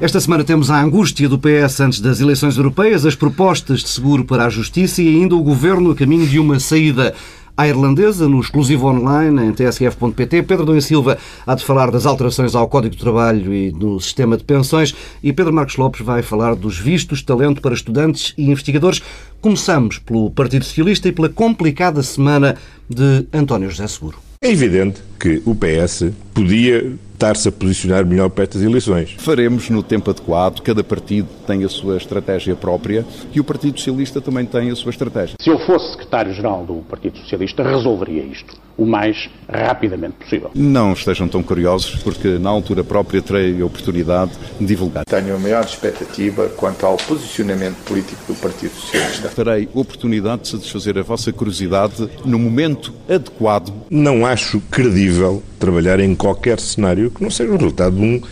Esta semana temos a angústia do PS antes das eleições europeias, as propostas de seguro para a justiça e ainda o governo a caminho de uma saída à irlandesa, no exclusivo online em tsf.pt. Pedro Dom Silva há de falar das alterações ao Código de Trabalho e no sistema de pensões e Pedro Marcos Lopes vai falar dos vistos de talento para estudantes e investigadores. Começamos pelo Partido Socialista e pela complicada semana de António José Seguro. É evidente que o PS podia estar-se a posicionar melhor para estas eleições. Faremos no tempo adequado, cada partido tem a sua estratégia própria e o Partido Socialista também tem a sua estratégia. Se eu fosse secretário-geral do Partido Socialista, resolveria isto o mais rapidamente possível. Não estejam tão curiosos, porque na altura própria terei a oportunidade de divulgar. Tenho a maior expectativa quanto ao posicionamento político do Partido Socialista. Terei oportunidade de satisfazer a vossa curiosidade no momento adequado. Não acho credível trabalhar em qualquer cenário que não seja o resultado de, um, de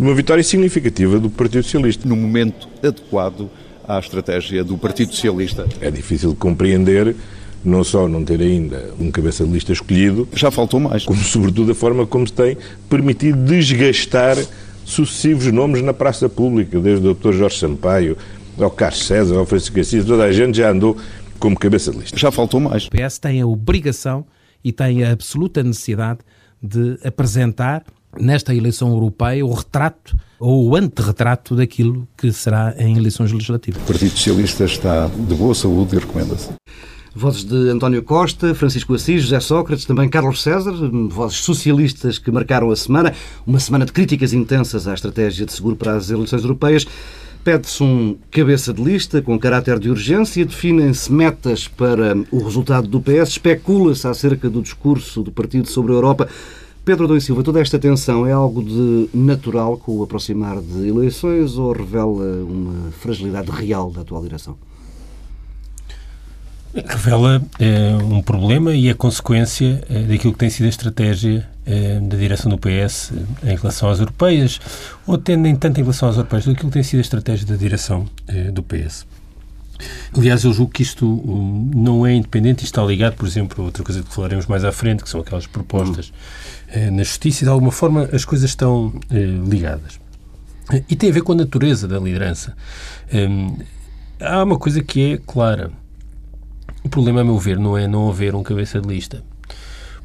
uma vitória significativa do Partido Socialista. No momento adequado à estratégia do Partido Socialista. É difícil de compreender não só não ter ainda um cabeça de lista escolhido, já faltou mais, como sobretudo a forma como se tem permitido desgastar sucessivos nomes na praça pública, desde o Dr. Jorge Sampaio ao Carlos César, ao Francisco Assis, toda a gente já andou como cabeça de lista. Já faltou mais. O PS tem a obrigação e tem a absoluta necessidade de apresentar nesta eleição europeia o retrato ou o anterretrato daquilo que será em eleições legislativas. O Partido Socialista está de boa saúde e recomenda-se. Vozes de António Costa, Francisco Assis, José Sócrates, também Carlos César, vozes socialistas que marcaram a semana, uma semana de críticas intensas à estratégia de seguro para as eleições europeias. Pede-se um cabeça de lista com caráter de urgência, definem-se metas para o resultado do PS, especula-se acerca do discurso do partido sobre a Europa. Pedro Dom Silva, toda esta tensão é algo de natural com o aproximar de eleições ou revela uma fragilidade real da atual direção? Revela é, um problema e a consequência é, daquilo que tem sido a estratégia é, da direção do PS em relação às europeias, ou até nem tanto em relação às europeias, daquilo que tem sido a estratégia da direção do PS. Aliás, eu julgo que isto não é independente e está ligado, por exemplo, a outra coisa que falaremos mais à frente, que são aquelas propostas uhum. na justiça, e de alguma forma as coisas estão ligadas. E tem a ver com a natureza da liderança. Um, há uma coisa que é clara o problema, a meu ver, não é não haver um cabeça de lista,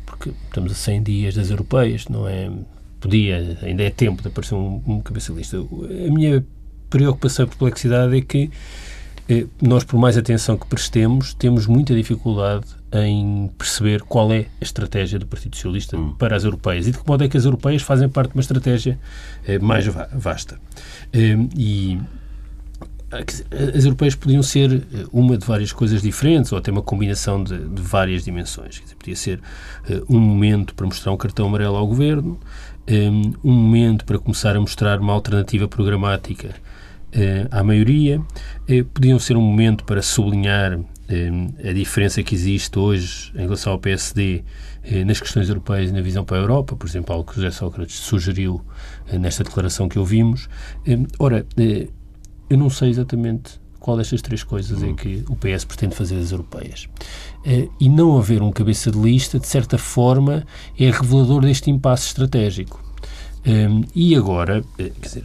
porque estamos a 100 dias das europeias, não é? Podia, ainda é tempo de aparecer um, um cabeça de lista. A minha preocupação e perplexidade é que eh, nós, por mais atenção que prestemos, temos muita dificuldade em perceber qual é a estratégia do Partido Socialista hum. para as europeias e de que modo é que as europeias fazem parte de uma estratégia eh, mais vasta. Eh, e as europeias podiam ser eh, uma de várias coisas diferentes ou até uma combinação de, de várias dimensões. Dizer, podia ser uh, um momento para mostrar um cartão amarelo ao governo, um, um momento para começar a mostrar uma alternativa programática uh, à maioria, uh, podiam ser um momento para sublinhar a diferença que existe hoje em relação ao PSD nas questões europeias e na visão para a Europa, por exemplo, algo que José Sócrates sugeriu nesta declaração que ouvimos. Ora, eu não sei exatamente qual destas três coisas é que o PS pretende fazer das europeias. Uh, e não haver um cabeça de lista, de certa forma, é revelador deste impasse estratégico. Um, ehm, e agora, uh, quer dizer,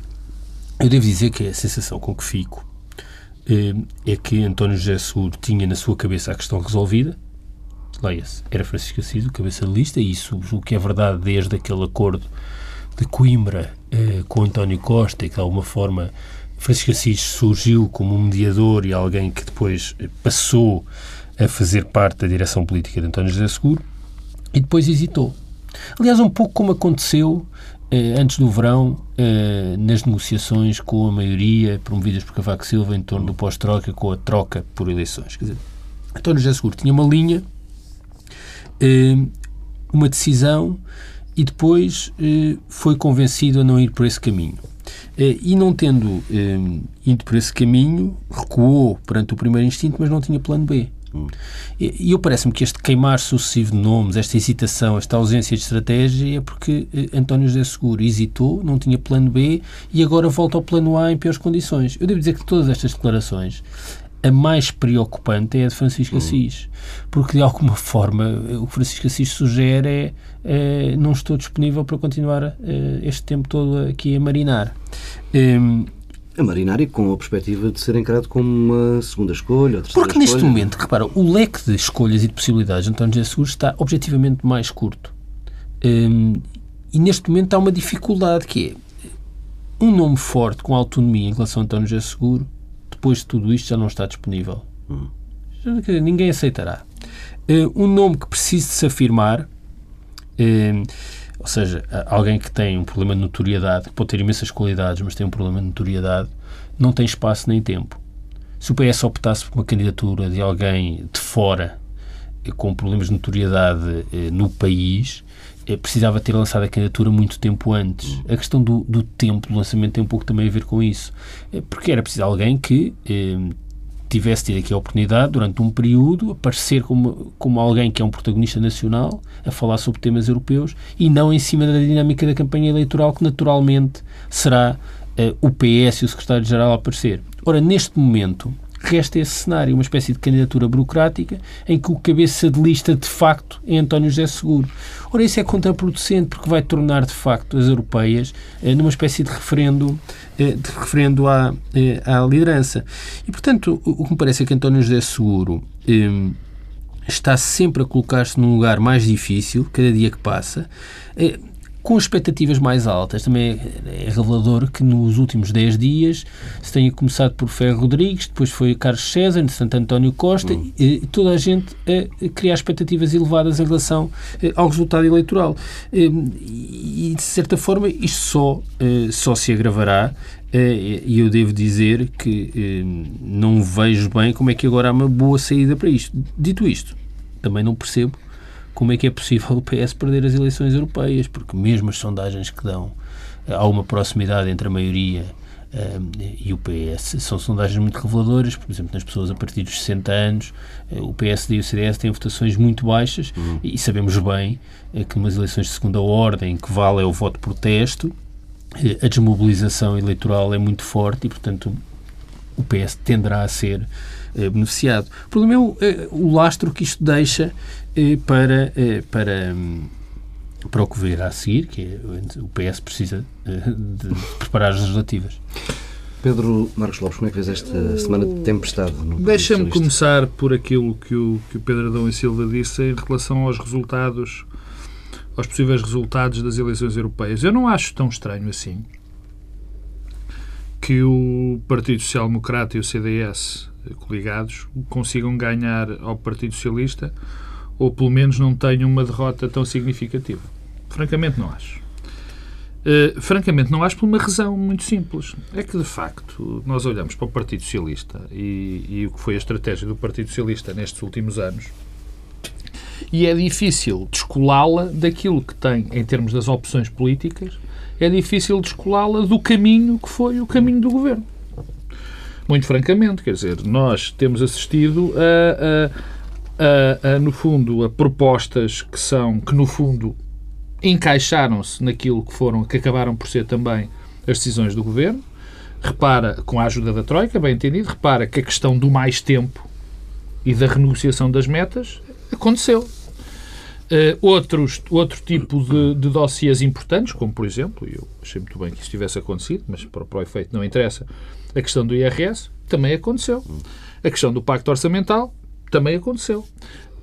eu devo dizer que a sensação com que fico uh, é que António José Seguro tinha na sua cabeça a questão resolvida. Leia-se, era Francisco Assis o cabeça de lista, e isso o que é verdade desde aquele acordo de Coimbra com António Costa, e que de alguma forma Francisco Assis surgiu como um mediador e alguém que depois passou a fazer parte da direção política de António José Seguro e depois hesitou. Aliás, um pouco como aconteceu eh, antes do verão eh, nas negociações com a maioria promovidas por Cavaco Silva em torno do pós-troca com a troca por eleições. Quer dizer, António José Seguro tinha uma linha, eh, uma decisão e depois eh, foi convencido a não ir por esse caminho. Eh, e não tendo eh, ido por esse caminho, recuou perante o primeiro instinto, mas não tinha plano B. Hum. E eu parece-me que este queimar sucessivo de nomes, esta hesitação, esta ausência de estratégia é porque eh, António José Seguro hesitou, não tinha plano B e agora volta ao plano A em piores condições. Eu devo dizer que todas estas declarações a mais preocupante é a de Francisco Assis, porque de alguma forma o que Francisco Assis sugere é, é não estou disponível para continuar é, este tempo todo aqui a marinar. Ehm, a marinar e com a perspectiva de ser encarado como uma segunda escolha, ou Porque neste escolha. momento, repara, o leque de escolhas e de possibilidades de António José Seguro está objetivamente mais curto. Um, e neste momento há uma dificuldade que é um nome forte com autonomia em relação a António José Seguro, depois de tudo isto já não está disponível. Hum. Ninguém aceitará. Uh, um nome que precise de se afirmar, uh, ou seja, alguém que tem um problema de notoriedade, que pode ter imensas qualidades, mas tem um problema de notoriedade, não tem espaço nem tempo. Se o PS optasse por uma candidatura de alguém de fora com problemas de notoriedade eh, no país, eh, precisava ter lançado a candidatura muito tempo antes. A questão do, do tempo do lançamento tem um pouco também a ver com isso. Eh, porque era preciso alguém que tivesse tido aqui a oportunidade, durante um período, aparecer como, como alguém que é um protagonista nacional, a falar sobre temas europeus e não em cima da dinâmica da campanha eleitoral, que naturalmente será uh, o PS e o secretário-geral a aparecer. Ora, neste momento, resta esse cenário, uma espécie de candidatura burocrática em que o cabeça de lista de facto é António José Seguro. Ora, isso é contraproducente porque vai tornar de facto as europeias eh, numa espécie de referendo, eh, de referendo à, eh, à liderança. E portanto, o, que me parece é que António José Seguro está sempre a colocar-se num lugar mais difícil, cada dia que passa. Com expectativas mais altas. Também é, revelador que nos últimos 10 dias se tenha começado por Ferro Rodrigues, depois foi Carlos César, de Santo António Costa, uhum. e toda a gente a criar expectativas elevadas em relação eh, ao resultado eleitoral. Ehm, e, de certa forma, isto só, eh, só se agravará eh, e eu devo dizer que não vejo bem como é que agora há uma boa saída para isto. Dito isto, também não percebo como é que é possível o PS perder as eleições europeias, porque mesmo as sondagens que dão eh, há uma proximidade entre a maioria um, eh, e o PS. São sondagens muito reveladoras, por exemplo, nas pessoas a partir dos 60 anos, uh, o PSD e o CDS têm votações muito baixas uhum. e sabemos bem que umas eleições de segunda ordem, que vale é o voto protesto, a desmobilização eleitoral é muito forte e, portanto, o PS tenderá a ser beneficiado. O problema é o, o lastro que isto deixa para, eh, para, hum, para o que virá a seguir, que é, o PS precisa eh, de preparar as legislativas. Pedro Marcos Lopes, como é que vês esta semana de tempestade? Deixa-me começar por aquilo que o, que o Pedro Adão e Silva disse em relação aos resultados, aos possíveis resultados das eleições europeias. Eu não acho tão estranho assim que o Partido Social Democrata e o CDS coligados consigam ganhar ao Partido Socialista ou pelo menos não tenham uma derrota tão significativa. Francamente, não acho. Uh, francamente, não acho por uma razão muito simples. É que, de facto, nós olhamos para o Partido Socialista e, e o que foi a estratégia do Partido Socialista nestes últimos anos e é difícil descolá-la daquilo que tem em termos das opções políticas, é difícil descolá-la do caminho que foi o caminho do governo. Muito francamente, quer dizer, nós temos assistido a, a a, a, no fundo, a propostas que são, que no fundo encaixaram-se naquilo que foram, que acabaram por ser também as decisões do Governo. Repara, com a ajuda da Troika, bem entendido, repara que a questão do mais tempo e da renegociação das metas aconteceu. Uh, outros, outro tipo de, de dossiês importantes, como por exemplo, eu achei muito bem que isso tivesse acontecido, mas para, para o efeito não interessa, a questão do IRS também aconteceu. A questão do Pacto Orçamental também aconteceu.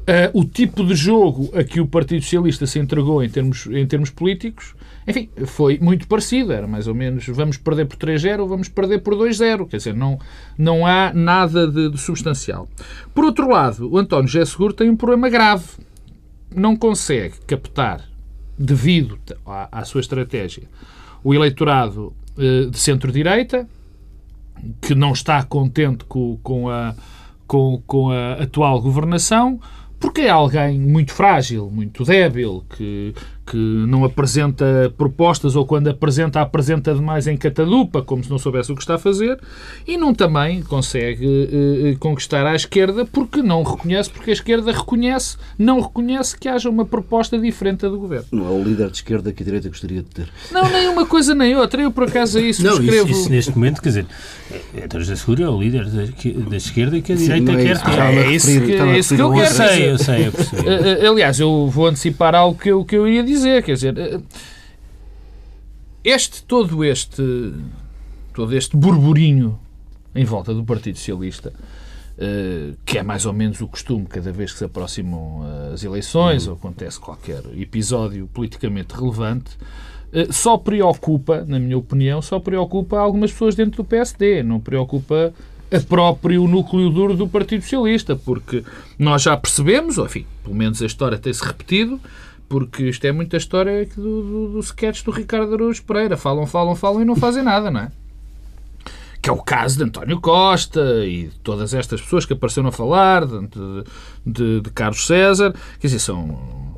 Uh, o tipo de jogo a que o Partido Socialista se entregou em termos, em termos políticos, enfim, foi muito parecido. Era mais ou menos vamos perder por 3-0 ou vamos perder por 2-0. Quer dizer, não, não há nada de, de, substancial. Por outro lado, o António José Seguro tem um problema grave. Não consegue captar, devido à, à sua estratégia, o eleitorado uh, de centro-direita, que não está contente com, com a com, com a atual governação, porque é alguém muito frágil, muito débil, que, porque não apresenta propostas ou quando apresenta, apresenta demais em catadupa, como se não soubesse o que está a fazer, e não também consegue eh, conquistar à esquerda porque não reconhece, porque a esquerda reconhece, não reconhece que haja uma proposta diferente da do governo. Não é o líder de esquerda que a direita gostaria de ter. Não, nem uma coisa nem outra. Eu, por acaso, é isso Não, isso, escrevo. isso neste momento, quer dizer, António José Seguro é o líder da, da esquerda que a direita é quer isso. ter. A é isso que- a é isso que eu quero Eu sei, eu sei, eu percebi. Eh, eh, Aliás, eu vou antecipar algo que eu, que eu ia dizer, quer dizer, eh, este, todo este, todo este burburinho em volta do Partido Socialista, eh, que é mais ou menos o costume cada vez que se aproximam eh, as eleições ou acontece qualquer episódio politicamente relevante, só preocupa, na minha opinião, só preocupa algumas pessoas dentro do PSD, não preocupa a próprio núcleo duro do Partido Socialista, porque nós já percebemos, ou enfim, pelo menos a história tem-se repetido, porque isto é muita história do, do, do sketch do Ricardo Araújo Pereira. Falam, falam, falam e não fazem nada, não é? Que é o caso de António Costa e de todas estas pessoas que apareceram a falar, de, de, de Carlos César. Quer dizer, são.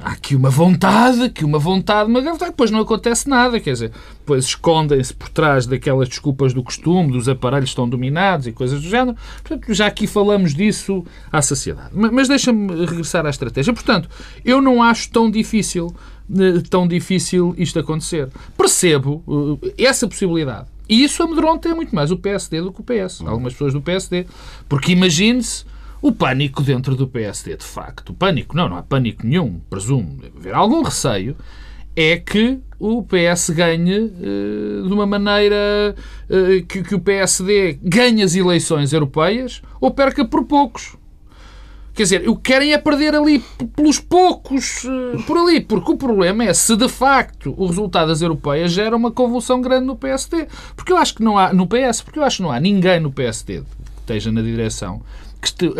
Há aqui uma vontade, que uma vontade, mas depois não acontece nada, quer dizer, depois escondem-se por trás daquelas desculpas do costume, dos aparelhos estão dominados e coisas do género. Portanto, já aqui falamos disso à saciedade. Mas, mas deixa-me regressar à estratégia. Portanto, eu não acho tão difícil, eh, tão difícil isto acontecer. Percebo eh, essa possibilidade. E isso amedronta muito mais o PSD do que o PS. Algumas pessoas do PSD. Porque imagine-se o pânico dentro do PSD, de facto. O pânico, não, não há pânico nenhum, presumo. Deve haver algum receio. É que o PS ganhe eh, de uma maneira eh, que, que o PSD ganhe as eleições europeias ou perca por poucos. Quer dizer, o que querem é perder ali pelos poucos, eh, por ali, porque o problema é se de facto o resultado das europeias gera uma convulsão grande no PSD. Porque eu acho que não há, no PS, porque eu acho que não há ninguém no PSD que esteja na direção.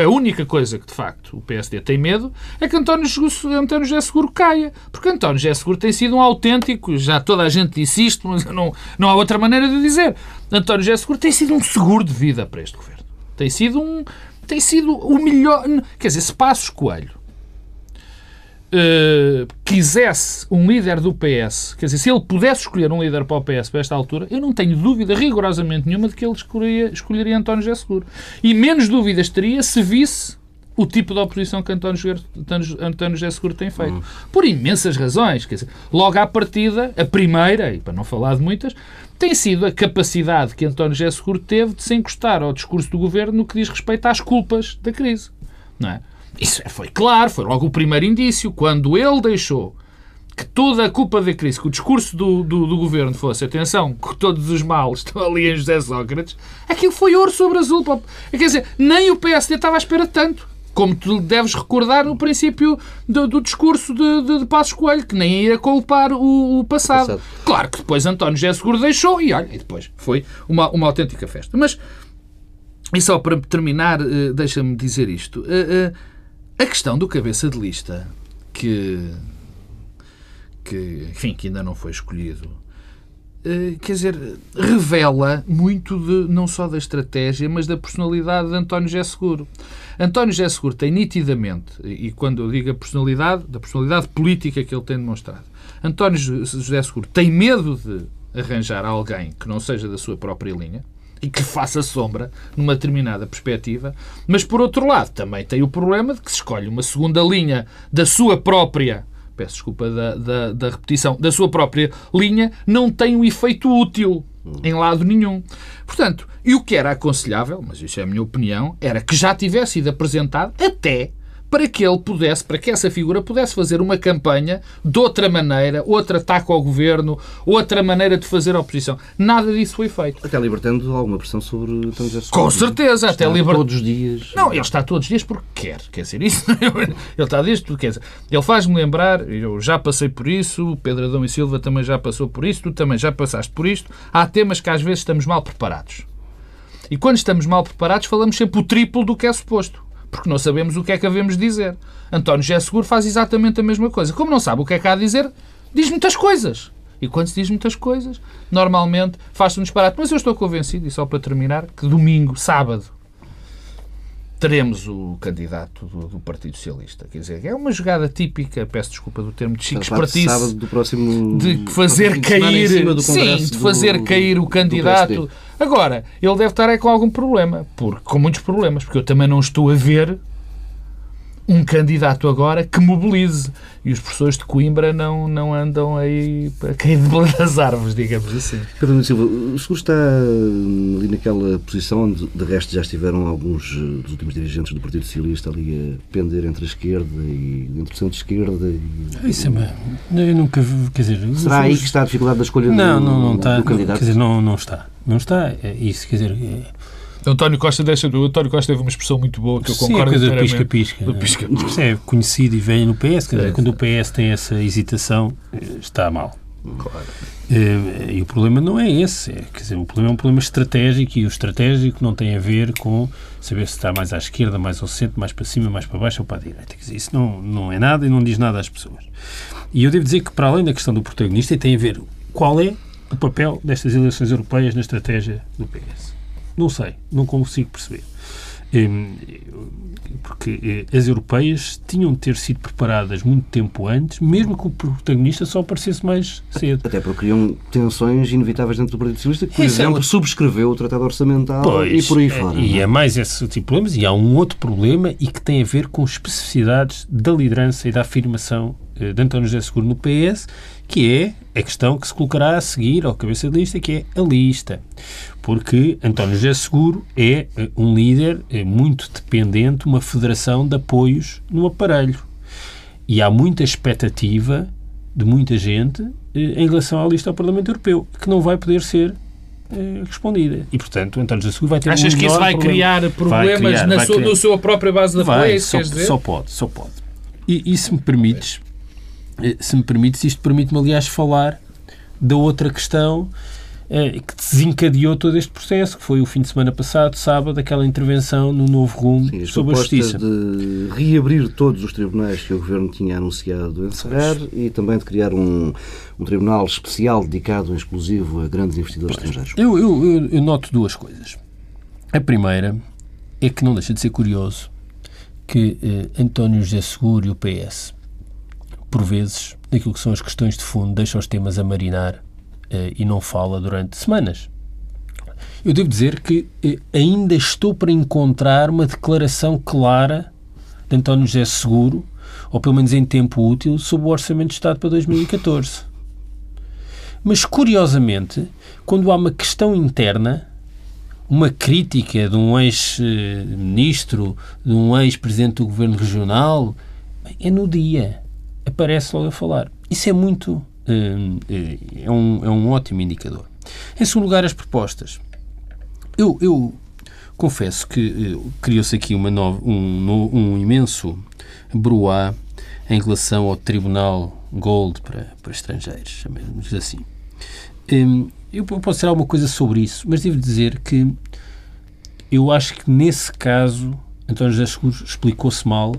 A única coisa que de facto o PSD tem medo é que António, António José Seguro caia. Porque António José Seguro tem sido um autêntico, já toda a gente disse isto, mas não, não há outra maneira de dizer. António José Seguro tem sido um seguro de vida para este governo. Tem sido um. Tem sido o melhor. Quer dizer, se Passos Coelho quisesse um líder do PS, quer dizer, se ele pudesse escolher um líder para o PS para esta altura, eu não tenho dúvida rigorosamente nenhuma de que ele escolheria, escolheria António José Seguro. E menos dúvidas teria se visse o tipo de oposição que António, António, José Seguro tem feito. Por imensas razões. Quer dizer, logo à partida, a primeira, e para não falar de muitas, tem sido a capacidade que António José Seguro teve de se encostar ao discurso do governo no que diz respeito às culpas da crise. Não é? Isso foi claro, foi logo o primeiro indício. Quando ele deixou que toda a culpa da crise, que o discurso do, do, do governo fosse, atenção, que todos os males estão ali em José Sócrates, aquilo foi ouro sobre azul. Quer dizer, nem o PSD estava à espera tanto. Como tu deves recordar no princípio do, do discurso de, de, de Passos Coelho, que nem ia culpar o, o passado. Passado. Claro que depois António José Seguro deixou e olha, e depois foi uma, uma autêntica festa. Mas, e só para terminar, eh, deixa-me dizer isto. Eh, eh, a questão do cabeça de lista, que, que, enfim, que ainda não foi escolhido, eh, quer dizer, revela muito de, não só da estratégia, mas da personalidade de António José Seguro. António José Seguro tem nitidamente, e quando eu digo a personalidade, da personalidade política que ele tem demonstrado, António José Seguro tem medo de arranjar alguém que não seja da sua própria linha, e que faça sombra numa determinada perspectiva, mas por outro lado também tem o problema de que se escolhe uma segunda linha da sua própria, peço desculpa da, da, da repetição, da sua própria linha, não tem um efeito útil em lado nenhum. Portanto, e o que era aconselhável, mas isso é a minha opinião, era que já tivesse sido apresentado até para que ele pudesse, para que essa figura pudesse fazer uma campanha de outra maneira, outro ataque ao governo, outra maneira de fazer oposição. Nada disso foi feito. Até libertando alguma pressão sobre José. Com certeza, até Está liber- todos os dias. Não, ele está todos os dias porque quer. Quer dizer, isso ele está desde porque quer dizer. Ele faz-me lembrar, eu já passei por isso, o Pedro Adão e Silva também já passou por isso, tu também já passaste por isto. Há temas que às vezes estamos mal preparados. E quando estamos mal preparados, falamos sempre o triplo do que é suposto. Porque não sabemos o que é que havemos de dizer. António José Seguro faz exatamente a mesma coisa. Como não sabe o que é que há a dizer, diz muitas coisas. E quando se diz muitas coisas, normalmente faz-se um disparate. Mas eu estou convencido, e só para terminar, que domingo, sábado, teremos o candidato do, do, Partido Socialista. Quer dizer, é uma jogada típica, peço desculpa do termo, de chico espertice, sábado do próximo, de fazer cair, sim, de fazer do, cair o candidato. Agora, ele deve estar aí com algum problema, porque, com muitos problemas, porque eu também não estou a ver um candidato agora que mobilize. E os professores de Coimbra não, não andam aí a cair das árvores, digamos assim. Pedro Nuno Silva, o seguro está hum, ali naquela posição onde, de resto, já estiveram alguns eh, dos últimos dirigentes do Partido Socialista ali a pender entre a esquerda e entre o centro-esquerda. E... Isso é uma... Eu nunca... Quer dizer... Será aí que está a dificuldade da escolha não, do, não, não está, do candidato? Quer dizer, não, não está. Não está. É isso, quer dizer... É António Costa deixa do António Costa teve uma expressão muito boa que eu Sim, concordo com pisca-pisca. pisca Isso é conhecido e vem no PS. Dizer, é, quando o PS tem essa hesitação, eh, está mal. Claro. Eh, e o problema não é esse. É, quer dizer, o problema é um problema estratégico e o estratégico não tem a ver com saber se está mais à esquerda, mais ao centro, mais para cima, mais para baixo ou para a direita. Dizer, isso não, não é nada e não diz nada às pessoas. E eu devo dizer que, para além da questão do protagonista, tem a ver qual é o papel destas eleições europeias na estratégia do PS. Não sei, não consigo perceber. Hum, porque eh, as europeias tinham de ter sido preparadas muito tempo antes, mesmo que o protagonista só aparecesse mais cedo. Até porque criam tensões inevitáveis dentro do Partido Socialista, que, por Isso exemplo, é subscreveu o Tratado Orçamental pois, e por aí fora. E é? é mais esse tipo de problemas, e há um outro problema e que tem a ver com especificidades da liderança e da afirmação de António José Seguro no PS, que é a questão que se colocará a seguir ao cabeça de lista, que é a lista. Porque António José Seguro é eh, um líder é muito dependente, uma federação de apoios no aparelho. E há muita expectativa de muita gente eh, em relação à lista ao Parlamento Europeu, que não vai poder ser respondida. E, portanto, António José Seguro vai ter Achas um que isso vai problema. criar problemas vai criar, na, sua, criar. sua própria base de apoio? Só, só pode, só pode. E, e se me permites, eh, se me permites, isto permite-me, aliás, falar da outra questão eh, que desencadeou todo este processo, que foi o fim de semana passado, sábado, aquela intervenção no novo rumo Sim, sobre a justiça. de reabrir todos os tribunais que o Governo tinha anunciado encerrar e também de criar um, um tribunal especial dedicado em exclusivo a grandes investidores pois, estrangeiros. Eu, eu, eu, eu noto duas coisas. A primeira é que não deixa de ser curioso que eh, António José Seguro e o PS por vezes, daquilo que são as questões de fundo, deixa os temas a marinar uh, e não fala durante semanas. Eu devo dizer que uh, ainda estou para encontrar uma declaração clara de António José Seguro, ou pelo menos em tempo útil, sobre o Orçamento de Estado para 2014. Mas, curiosamente, quando há uma questão interna, uma crítica de um ex-ministro, de um ex-presidente do Governo Regional, é no dia aparece logo a falar. Isso é muito. Hum, é, um, é um ótimo indicador. Em segundo lugar, as propostas. Eu, eu confesso que eh, criou-se aqui uma nova, um, um imenso bruá em relação ao Tribunal Gold para, para estrangeiros, chamemos assim. Hum, eu posso dizer alguma coisa sobre isso, mas devo dizer que eu acho que nesse caso António José Seguros explicou-se mal,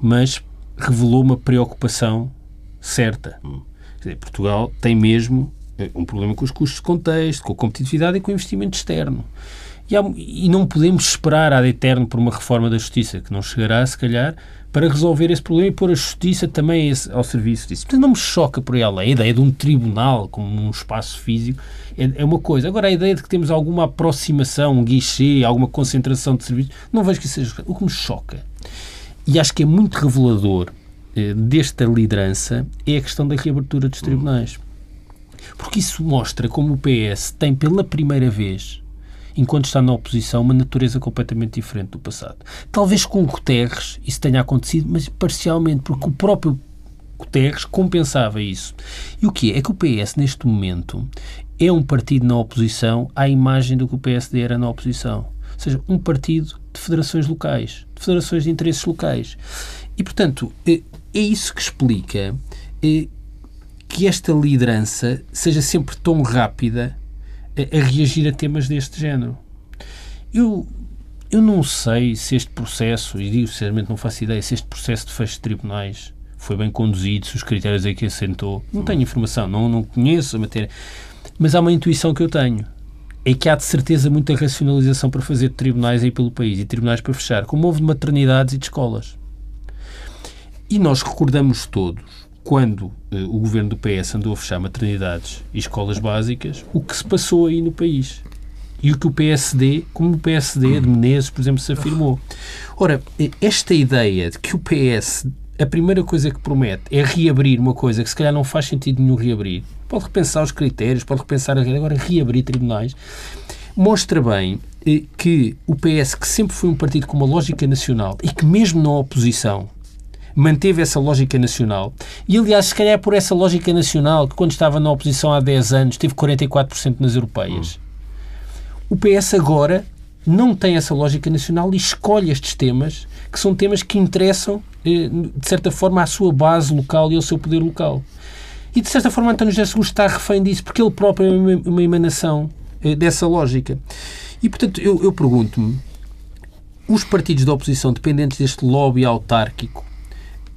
mas revelou uma preocupação certa. Hum. Dizer, Portugal tem mesmo eh, um problema com os custos de contexto, com a competitividade e com o investimento externo. E, há, e não podemos esperar ad eterno por uma reforma da justiça, que não chegará, se calhar, para resolver esse problema e pôr a justiça também ao serviço disso. Portanto, não me choca por ela. A ideia de um tribunal como um espaço físico é, é, uma coisa. Agora, a ideia de que temos alguma aproximação, um guichê, alguma concentração de serviços, não vejo que isso seja. O que me choca e acho que é muito revelador eh, desta liderança é a questão da reabertura dos tribunais. Porque isso mostra como o PS tem pela primeira vez, enquanto está na oposição, uma natureza completamente diferente do passado. Talvez com Guterres isso tenha acontecido, mas parcialmente, porque o próprio Guterres compensava isso. E o que é? É que o PS, neste momento, é um partido na oposição à imagem do que o PSD era na oposição. Ou seja, um partido de federações locais, de federações de interesses locais. E, portanto, é, é isso que explica é, que esta liderança seja sempre tão rápida a, a reagir a temas deste género. Eu, eu não sei se este processo, e digo sinceramente não faço ideia, se este processo de fecho de tribunais foi bem conduzido, se os critérios aí que assentou. Não tenho informação, não, não conheço a matéria. Mas há uma intuição que eu tenho, é que há de certeza muita racionalização para fazer de tribunais aí pelo país e tribunais para fechar, como houve de maternidades e de escolas. E nós recordamos todos, quando eh, o governo do PS andou a fechar maternidades e escolas básicas, o que se passou aí no país. E o que o PSD, como o PSD de Menezes, por exemplo, se afirmou. Ora, eh, esta ideia de que o PS, a primeira coisa que promete é reabrir uma coisa que se calhar não faz sentido nenhum reabrir, pode repensar os critérios, pode repensar agora reabrir tribunais, mostra bem eh, que o PS, que sempre foi um partido com uma lógica nacional e que mesmo na oposição manteve essa lógica nacional. E, aliás, se calhar é por essa lógica nacional que, quando estava na oposição há 10 anos, teve 44% nas europeias. O PS agora não tem essa lógica nacional e escolhe estes temas, que são temas que interessam, eh, de certa forma, à sua base local e ao seu poder local. E, de certa forma, António José Seguro está refém disso, porque ele próprio é uma- emanação eh, dessa lógica. E, portanto, eu, eu pergunto-me, os partidos da oposição dependentes deste lobby autárquico,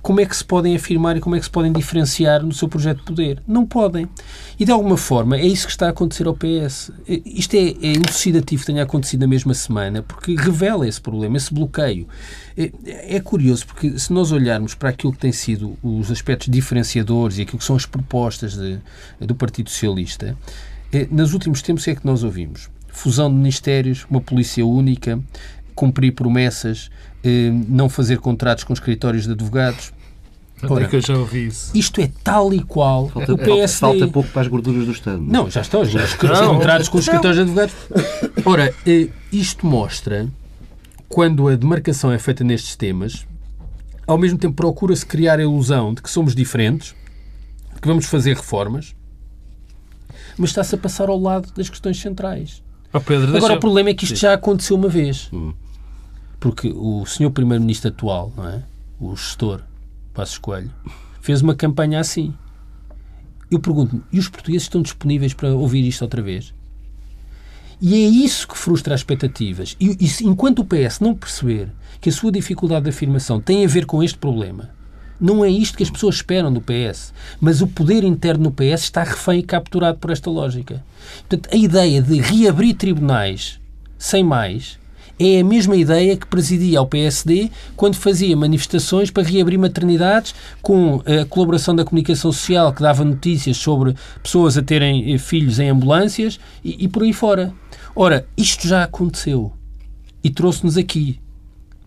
como é que se podem afirmar e como é que se podem diferenciar no seu projeto de poder? Não podem. E, de alguma forma, é isso que está a acontecer ao PS. Eh, Isto é, é elucidativo que tenha acontecido na mesma semana, porque revela esse problema, esse bloqueio. É, é curioso, porque se nós olharmos para aquilo que têm sido os aspectos diferenciadores e aquilo que são as propostas de- do Partido Socialista, eh, nos últimos tempos é que nós ouvimos fusão de ministérios, uma polícia única, cumprir promessas, não fazer contratos com escritórios de advogados. Ora, é que eu já ouvi isso? Isto é tal e qual Falta, o PSD. falta pouco para as gorduras do Estado. Não, já estão. Já os contratos com os escritórios de advogados. Ora, eh, isto mostra, quando a demarcação é feita nestes temas, ao mesmo tempo procura-se criar a ilusão de que somos diferentes, de que vamos fazer reformas, mas está-se a passar ao lado das questões centrais. Oh, Pedro, Agora, deixa- o problema é que isto já aconteceu uma vez. Porque o senhor Primeiro-Ministro atual, não é? o gestor Passos Coelho, fez uma campanha assim. Eu pergunto-me, e os portugueses estão disponíveis para ouvir isto outra vez? E é isso que frustra as expectativas. E, e se- enquanto o PS não perceber que a sua dificuldade de afirmação tem a ver com este problema, não é isto que as pessoas esperam do PS. Mas o poder interno no PS está refém e capturado por esta lógica. Portanto, a ideia de reabrir tribunais sem mais é a mesma ideia que presidia ao PSD quando fazia manifestações para reabrir maternidades com a colaboração da comunicação social que dava notícias sobre pessoas a terem eh, filhos em ambulâncias e, e por aí fora. Ora, isto já aconteceu e trouxe-nos aqui.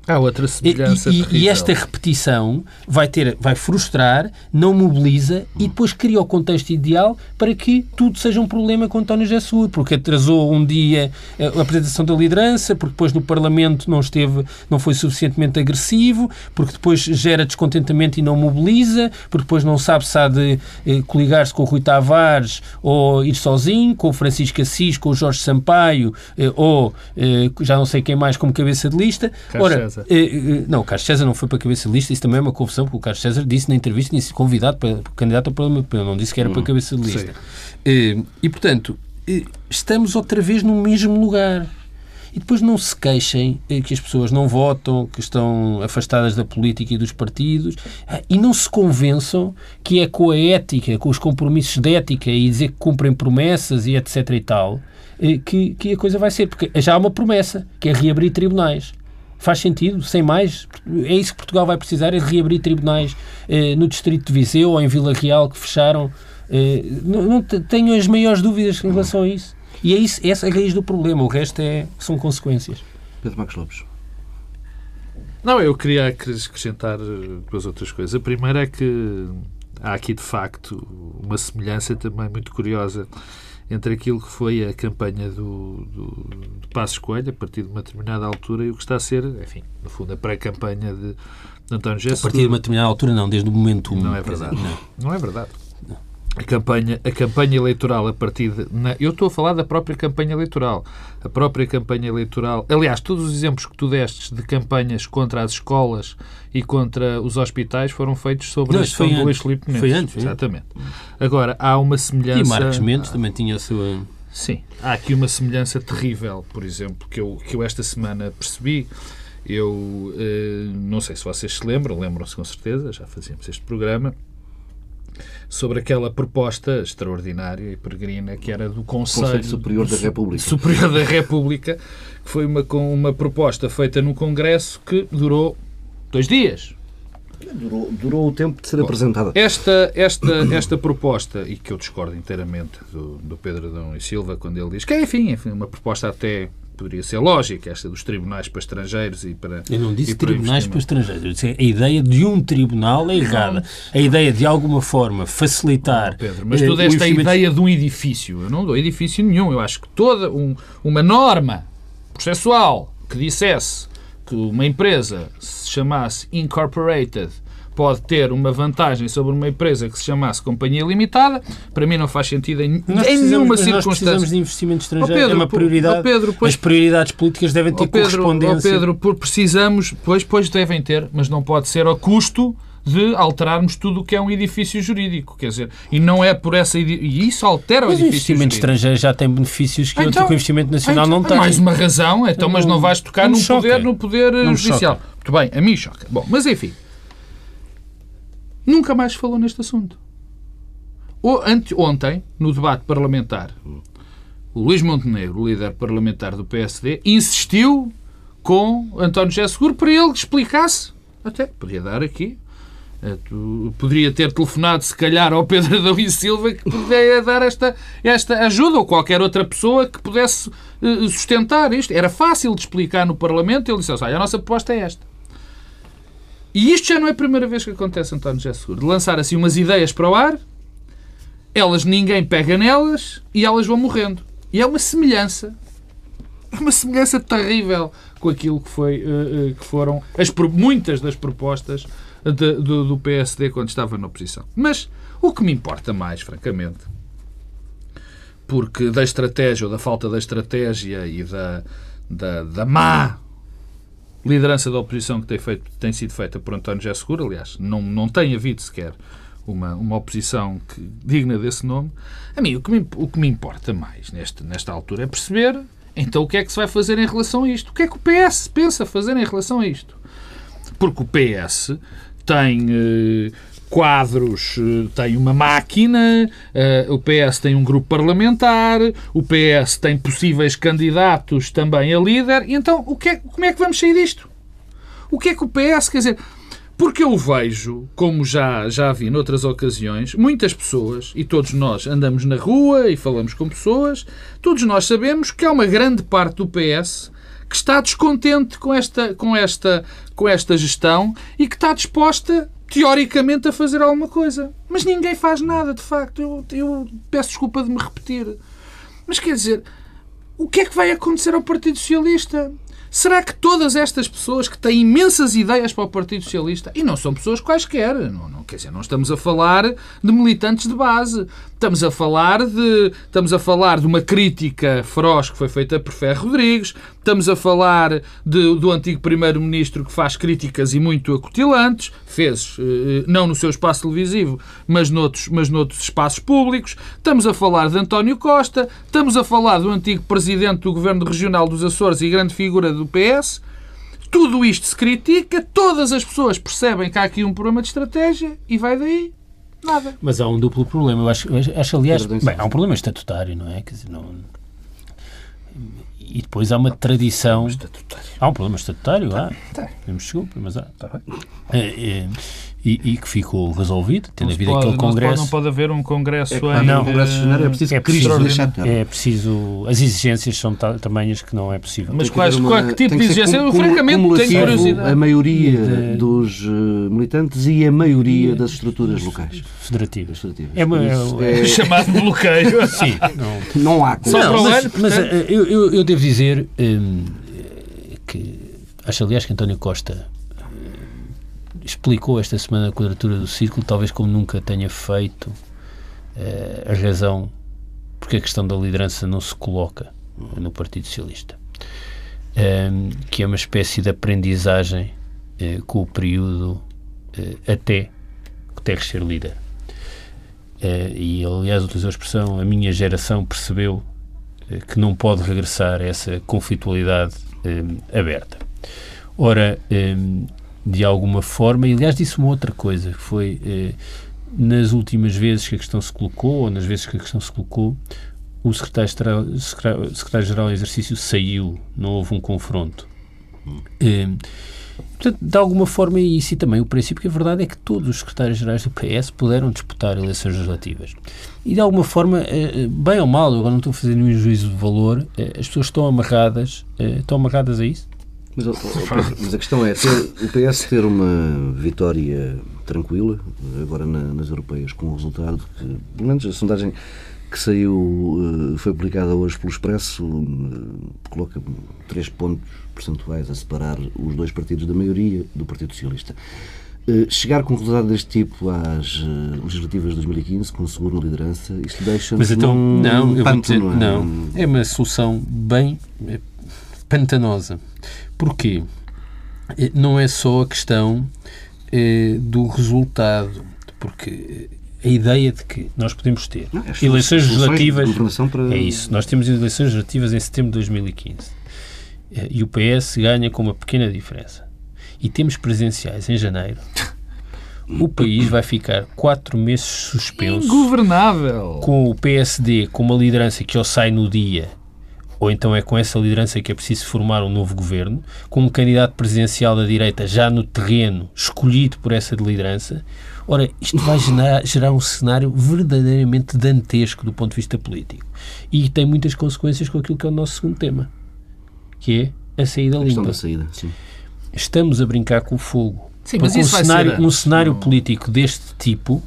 Há outra E, semelhança e- e terrível. esta repetição vai ter, vai frustrar, não mobiliza e depois cria o contexto ideal para que tudo seja um problema com António José Seguro, porque atrasou um dia eh, a apresentação da liderança, porque depois no Parlamento não esteve, não foi suficientemente agressivo, porque depois gera descontentamento e não mobiliza, porque depois não sabe se há de eh, coligar-se com o Rui Tavares ou ir sozinho, com o Francisco Assis, com o Jorge Sampaio eh, ou eh, já não sei quem mais como cabeça de lista. Ora, César. eh, eh, não, o Carlos César não foi para a cabeça de lista, isso também é uma confusão, porque o Carlos César disse na entrevista tinha sido convidado para, candidato ao Parlamento Europeu, não disse que era para a cabeça de lista. Eh, e, portanto, estamos outra vez no mesmo lugar. E depois não se queixem que as pessoas não votam, que estão afastadas da política e dos partidos, e não se convençam que é com a ética, com os compromissos de ética e dizer que cumprem promessas e etc e tal, que, que a coisa vai ser. Porque já há uma promessa, que é reabrir tribunais. Faz sentido, sem mais. É isso que Portugal vai precisar, é de reabrir tribunais eh, no Distrito de Viseu ou em Vila Real que fecharam. Eh, não, não te- tenho as maiores dúvidas em relação a isso. E é isso, essa é a raiz do problema, o resto é, são consequências. Pedro Marcos Lopes. Não, eu queria acrescentar eh, duas outras coisas. A primeira é que há aqui, de facto, uma semelhança também muito curiosa entre aquilo que foi a campanha do, do, do Passos Coelho, a partir de uma determinada altura, e o que está a ser, enfim, no fundo, a pré-campanha de, de António José A partir de uma determinada altura, não, desde o momento 1. Não é verdade. Não é verdade. A campanha, a campanha eleitoral a partir de. na- eu estou a falar da própria campanha eleitoral. A própria campanha eleitoral. Aliás, todos os exemplos que tu destes de campanhas contra as escolas e contra os hospitais foram feitos sobre Não, a gestão foi do Luís antes. Filipe Menezes. Foi antes, foi antes. Exatamente. Agora, há uma semelhança. E Marcos Mendes também tinha a sua. Sim, há aqui uma semelhança terrível, por exemplo, que eu, que eu esta semana percebi. Eu eh, não sei se vocês se lembram, lembram-se com certeza, já fazíamos este programa, sobre aquela proposta extraordinária e peregrina que era do Conselho, Conselho Superior da República. Superior da República, que foi uma, com uma proposta feita no Congresso que durou dois dias. Durou, durou o tempo de ser apresentada. Esta, esta, esta proposta, e que eu discordo inteiramente do, do Pedro Adão e Silva, quando ele diz que, enfim, enfim, uma proposta até poderia ser lógica, esta dos tribunais para estrangeiros e para. Eu não disse para tribunais para estrangeiros. Eu disse a ideia de um tribunal é errada. A ideia de alguma forma facilitar. Pedro, mas eh, tu o deste a investimento- ideia de um edifício. Eu não dou edifício nenhum. Eu acho que toda um- uma norma processual que dissesse que uma empresa se chamasse incorporated pode ter uma vantagem sobre uma empresa que se chamasse companhia limitada, para mim não faz sentido em, em nenhuma mas Nós circunstância. precisamos de investimento estrangeiro. Pedro, é uma prioridade. Pedro, pois- As prioridades políticas devem ter Pedro, correspondência. Pedro, por precisamos, pois, pois devem ter, mas não pode ser ao custo de alterarmos tudo o que é um edifício jurídico, quer dizer, e não é por essa e isso altera o Mas o edifício investimento jurídico. estrangeiro já tem benefícios que, outro Então- que o investimento nacional então, não tem. Mais uma razão, então, mas não vais tocar no choca. poder, no poder Não judicial. Muito bem, a mim choca. Bom, mas enfim. Nunca mais falou neste assunto. O- ante- Ontem, no debate parlamentar, o Luís Montenegro, o líder parlamentar do PSD, insistiu com António José Seguro para ele que explicasse. Até podia dar aqui. eh, Poderia ter telefonado, se calhar, ao Pedro Adão e Silva que poderia dar esta, esta ajuda ou qualquer outra pessoa que pudesse eh, sustentar isto. Era fácil de explicar no Parlamento. Ele disse: Olha, a nossa proposta é esta. E isto já não é a primeira vez que acontece, António José Seguro. De lançar assim umas ideias para o ar, elas ninguém pega nelas e elas vão morrendo. E é uma semelhança. É uma semelhança terrível com aquilo que, foi, eh, eh, que foram as, muitas das propostas de- do, do PSD quando estava na oposição. Mas o que me importa mais, francamente, porque da estratégia ou da falta da estratégia e da, da, da má liderança da oposição que tem, feito, tem sido feita por António José Seguro, aliás, não, não tem havido sequer uma, uma oposição que, digna desse nome. A mim, o que me, o que me importa mais neste, nesta altura é perceber então o que é que se vai fazer em relação a isto. O que é que o PS pensa fazer em relação a isto? Porque o PS tem eh, quadros, eh, tem uma máquina, eh, o PS tem um grupo parlamentar, o PS tem possíveis candidatos também a líder, e então o que é, como é que vamos sair disto? O que é que o PS, quer dizer, porque eu vejo, como já, já vi noutras ocasiões, muitas pessoas, e todos nós andamos na rua e falamos com pessoas, todos nós sabemos que há uma grande parte do PS que está descontente com esta, com esta, com esta gestão e que está disposta, teoricamente, a fazer alguma coisa. Mas ninguém faz nada, de facto. Eu, eu peço desculpa de me repetir. Mas quer dizer, o que é que vai acontecer ao Partido Socialista? Será que todas estas pessoas que têm imensas ideias para o Partido Socialista, e não são pessoas quaisquer, não, não, quer dizer, não estamos a falar de militantes de base, estamos a falar de, estamos a falar de uma crítica feroz que foi feita por Ferro Rodrigues, estamos a falar de- do antigo Primeiro-Ministro que faz críticas e muito acutilantes, fez, eh, não no seu espaço televisivo, mas noutros, mas noutros espaços públicos, estamos a falar de António Costa, estamos a falar do antigo Presidente do Governo Regional dos Açores e grande figura do PS, tudo isto se critica, todas as pessoas percebem que há aqui um problema de estratégia e vai daí nada. Mas há um duplo problema. Eu acho, eu acho aliás, bem, há um problema estatutário, não é? Quer dizer, não... E depois há uma tradição. Há um problema estatutário, há. Temos desculpa, mas há. É, é, e, e que ficou resolvido, tendo Não havido pode- aquele não se pode- congresso. Não pode haver um congresso É, em... não. no Congresso de Janeiro é preciso É preciso, deixar de ter. é preciso. As exigências são ta- tamanhas que não é possível. Mas quais, haver qual, uma- que tipo de exigência? Eu, francamente, tenho curiosidade. A maioria De- dos eh, militantes e a maioria das estruturas locais. Federativas. Federativas. É uma- é- é- Chamado bloqueio. Sim, não, Não há Só como. para o mas, ano, mas, eh, eu, eu, eu devo dizer hum, que acho, aliás, que António Costa explicou esta semana a quadratura do círculo, talvez como nunca tenha feito eh, a razão porque a questão da liderança não se coloca no Partido Socialista. Hum, que é uma espécie de aprendizagem eh, com o período eh, até Guterres ser líder. E aliás, utilizou a expressão: a minha geração percebeu que não pode regressar a essa conflitualidade aberta. Ora, eh, de alguma forma, e aliás disse uma outra coisa, que foi eh, nas últimas vezes que a questão se colocou, ou nas vezes que a questão se colocou, o secretário-geral secretário em exercício saiu, não houve um confronto. Eh, portanto, de alguma forma é isso, e também o princípio que a verdade é que todos os secretários-gerais do PS puderam disputar eleições legislativas. E de alguma forma, eh, bem ou mal, eu agora não estou a fazer nenhum juízo de valor, eh, as pessoas estão amarradas, eh, estão amarradas a isso? Mas, mas, a questão é ter, o PS ter uma vitória tranquila, agora na, nas europeias, com o resultado que, pelo menos a sondagem que saiu, foi publicada hoje pelo Expresso, coloca três pontos percentuais a separar os dois partidos da maioria do Partido Socialista. Chegar com um resultado deste tipo às legislativas de 2015, com o seguro na liderança, isto deixa Mas então, num, não, dizer, não, é? não, é uma solução bem pantanosa. Porquê? Não é só a questão eh, do resultado, porque a ideia de que nós podemos ter não, eleições legislativas. Para... É isso, nós temos eleições legislativas em setembro de 2015 eh, e o PS ganha com uma pequena diferença. E temos presenciais em janeiro. O país vai ficar quatro meses suspenso. Ingovernável! Com o PSD com uma liderança que ou sai no dia ou então é com essa liderança que é preciso formar um novo governo, com um candidato presidencial da direita já no terreno, escolhido por essa liderança. Ora, isto vai gerar, gerar um cenário verdadeiramente dantesco do ponto de vista político. E tem muitas consequências com aquilo que é o nosso segundo tema, que é a saída limpa. Da saída, sim. Estamos a brincar com o fogo. Sim, mas um cenário, ser... um cenário político deste tipo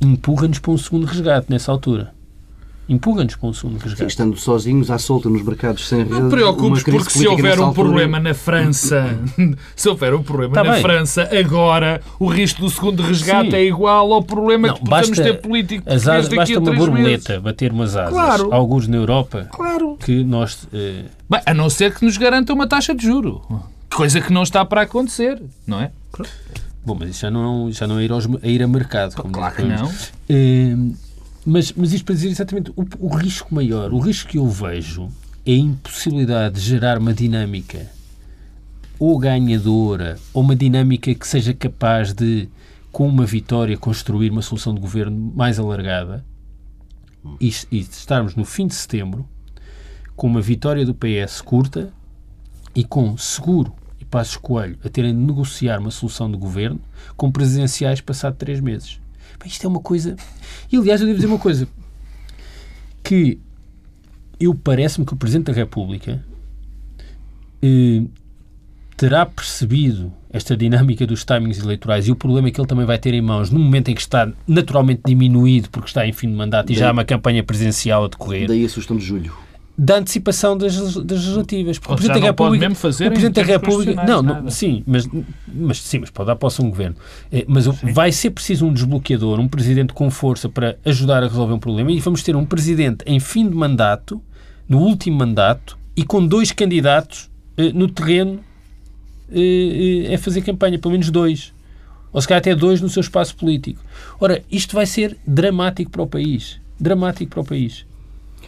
empurra-nos para um segundo resgate nessa altura empurra-nos com o segundo resgate. estando sozinhos à solta nos mercados sem rede. Não preocupes, porque se houver um altura... problema na França, se houver um problema tá na bem. França, agora o risco do segundo resgate Sim. é igual ao problema não, que podemos ter político as asas, Basta uma borboleta meses. bater umas asas, claro. alguns na Europa, claro. que nós... Eh... Bem, a não ser que nos garanta uma taxa de juro. Coisa que não está para acontecer, não é? Bom, mas isso já não, já não é ir, aos, é ir a mercado. claro que não. Eh, mas, mas isto para dizer exatamente o, o risco maior, o risco que eu vejo é a impossibilidade de gerar uma dinâmica ou ganhadora, ou uma dinâmica que seja capaz de, com uma vitória, construir uma solução de governo mais alargada e, e estarmos no fim de setembro com uma vitória do PS curta e com seguro e Passos Coelho a terem de negociar uma solução de governo com presidenciais passado três meses. Isto é uma coisa. E aliás, eu devo dizer uma coisa: que eu parece-me que o Presidente da República eh, terá percebido esta dinâmica dos timings eleitorais e o problema que ele também vai ter em mãos no momento em que está naturalmente diminuído porque está em fim de mandato e daí, já há uma campanha presidencial a decorrer. Daí a sugestão de julho da antecipação das, das legislativas. Porque o Presidente da República. Mesmo fazer o Presidente da República. Não, não sim, mas, mas sim, mas pode dar posse a um governo. É, mas sim. vai ser preciso um desbloqueador, um presidente com força para ajudar a resolver um problema e vamos ter um presidente em fim de mandato, no último mandato, e com dois candidatos eh, no terreno eh, eh, a fazer campanha, pelo menos dois. Ou se calhar até dois no seu espaço político. Ora, isto vai ser dramático para o país. Dramático para o país.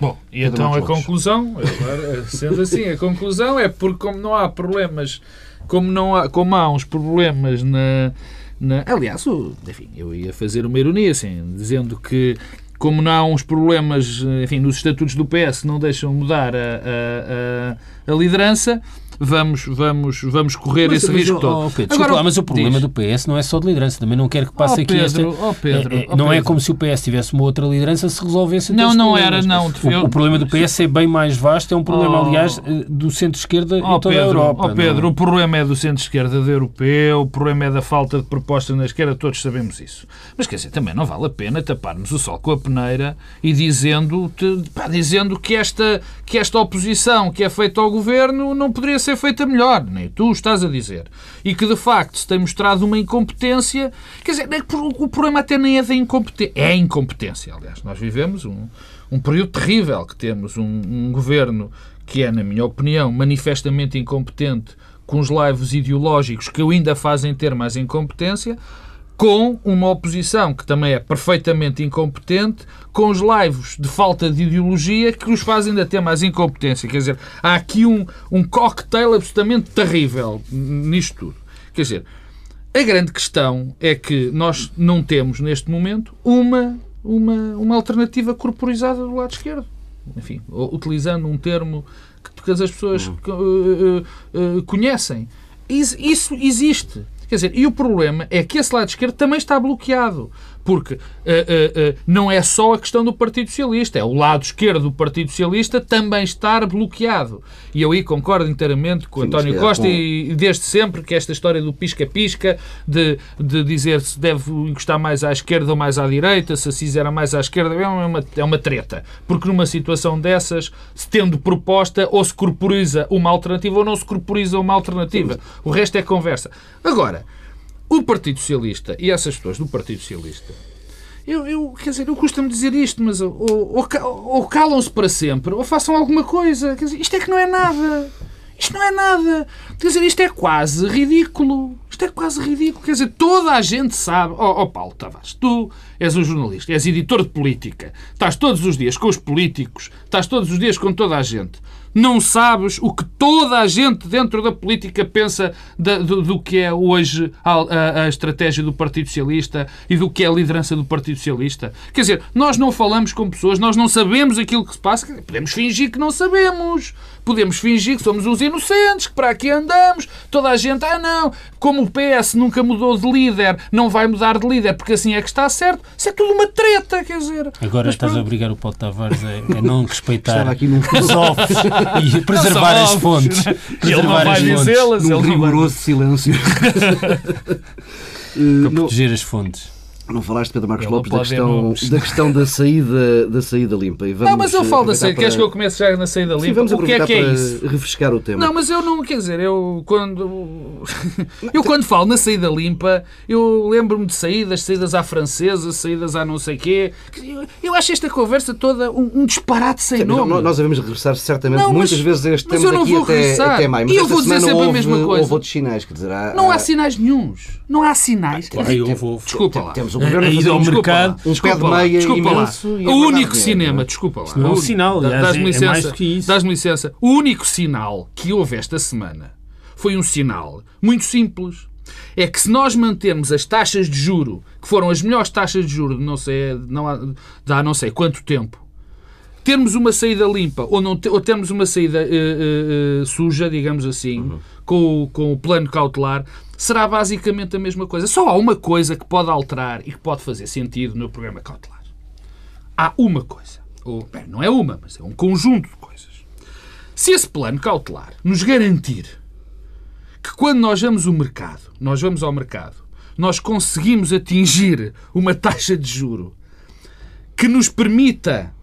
Bom, e então a conclusão, agora, sendo assim, a conclusão é porque como não há problemas, como, não há, como há uns problemas na, na aliás, enfim, eu ia fazer uma ironia assim, dizendo que como não há uns problemas, enfim, nos estatutos do PS não deixam mudar a, a, a, a liderança, vamos, vamos, vamos correr mas, esse mas, risco oh, todo. Oh, Pedro, Agora, mas o problema diz. do PS não é só de liderança, também não quero que passe oh, aqui Pedro, esta... Oh, Pedro, é, é, não é como se o PS tivesse uma outra liderança se resolvesse Não, não era, não. O, o, problema do PS é bem mais vasto, é um problema, oh. aliás, eh, do centro-esquerda oh, em toda Pedro, a Europa. Oh, Pedro, o problema é do centro-esquerda da europeu, o problema é da falta de proposta na esquerda, todos sabemos isso. Mas quer dizer, também não vale a pena taparmos o sol com a peneira e dizendo, pá, dizendo que, esta, que esta oposição que é feita ao governo não poderia ser feita melhor nem tu estás a dizer, e que de facto se tem mostrado uma incompetência, quer dizer, é o problema até nem é da incompetência, é a incompetência, aliás. Nós vivemos um, um período terrível, que temos um, um governo que é, na minha opinião, manifestamente incompetente, com os laivos ideológicos que ainda fazem ter mais incompetência, com uma oposição que também é perfeitamente incompetente, com os laivos de falta de ideologia que os fazem ainda ter mais incompetência. Quer dizer, há aqui um, um cocktail absolutamente terrível nisto tudo. Quer dizer, a grande questão é que nós não temos, neste momento, uma, uma, uma alternativa corporizada do lado esquerdo. Enfim, utilizando um termo que todas as pessoas uh, uh, uh, conhecem. Isso existe. Quer dizer, e o problema é que esse lado esquerdo também está bloqueado porque uh, uh, uh, não é só a questão do Partido Socialista, é o lado esquerdo do Partido Socialista também estar bloqueado. E eu aí concordo inteiramente com o António Costa com... e desde sempre que esta história do pisca-pisca, de, de dizer se deve encostar mais à esquerda ou mais à direita, se se fizer mais à esquerda, é uma, é uma treta. Porque numa situação dessas, se tendo proposta, ou se corporiza uma alternativa ou não se corporiza uma alternativa. O resto é conversa. Agora, o Partido Socialista e essas pessoas do Partido Socialista, eu, eu quer dizer, eu costumo dizer isto, mas ou, ou, ou calam-se para sempre ou façam alguma coisa. Quer dizer, isto é que não é nada. Isto não é nada. Quer dizer, isto é quase ridículo. Isto é quase ridículo. Quer dizer, toda a gente sabe. Oh, oh, Paulo Tavares, tu és um jornalista, és editor de política, estás todos os dias com os políticos, estás todos os dias com toda a gente não sabes o que toda a gente dentro da política pensa da, do, do, que é hoje a, a, a, estratégia do Partido Socialista e do que é a liderança do Partido Socialista. Quer dizer, nós não falamos com pessoas, nós não sabemos aquilo que se passa, podemos fingir que não sabemos. Podemos fingir que somos uns inocentes, que para aqui andamos, toda a gente, ah não, como o PS nunca mudou de líder, não vai mudar de líder, porque assim é que está certo. Isso é tudo uma treta, quer dizer. Agora Mas estás pronto. a obrigar o Paulo Tavares a, a não respeitar aqui num... os offs e preservar as fontes. Ele não vai dizê-las. Num rigoroso silêncio. Para proteger as fontes. Não falaste, Pedro Marcos Lopes, da questão, da questão da saída, da saída limpa. E vamos não, mas eu falo da saída. Para... Queres que eu comece já na saída limpa? Sim, vamos o que é que é isso? refrescar o tema. Não, mas eu não, quer dizer, eu quando. eu quando falo na saída limpa, eu lembro-me de saídas, saídas à francesa, saídas à não sei quê. Eu acho esta conversa toda um, um disparate sem Sim, nome. Nós devemos regressar certamente não, mas, muitas vezes a este tema daqui até, até maio. Mas e eu vou dizer sempre houve, a mesma coisa. Houve outros sinais, quer dizer, há, Não há sinais nenhums. Não há sinais. Ah, claro, vou, Desculpa lá. Temos o governo a fazer um mercado, um pé de meia desculpa imenso. Lá. O único cinema, é? desculpa lá. Não é um sinal, dás-me licença, é que isso. Dás-me licença. O único sinal que houve esta semana foi um sinal muito simples. É que se nós mantermos as taxas de juro, que foram as melhores taxas de juro de não sei, não há, de há não sei quanto tempo, termos uma saída limpa ou, não, ou termos uma saída uh, uh, suja, digamos assim, uhum. com, com o plano cautelar, será basicamente a mesma coisa. Só há uma coisa que pode alterar e que pode fazer sentido no programa cautelar. Há uma coisa. Ou, bem, não é uma, mas é um conjunto de coisas. Se esse plano cautelar nos garantir que quando nós vamos ao mercado, nós vamos ao mercado, nós conseguimos atingir uma taxa de juro que nos permita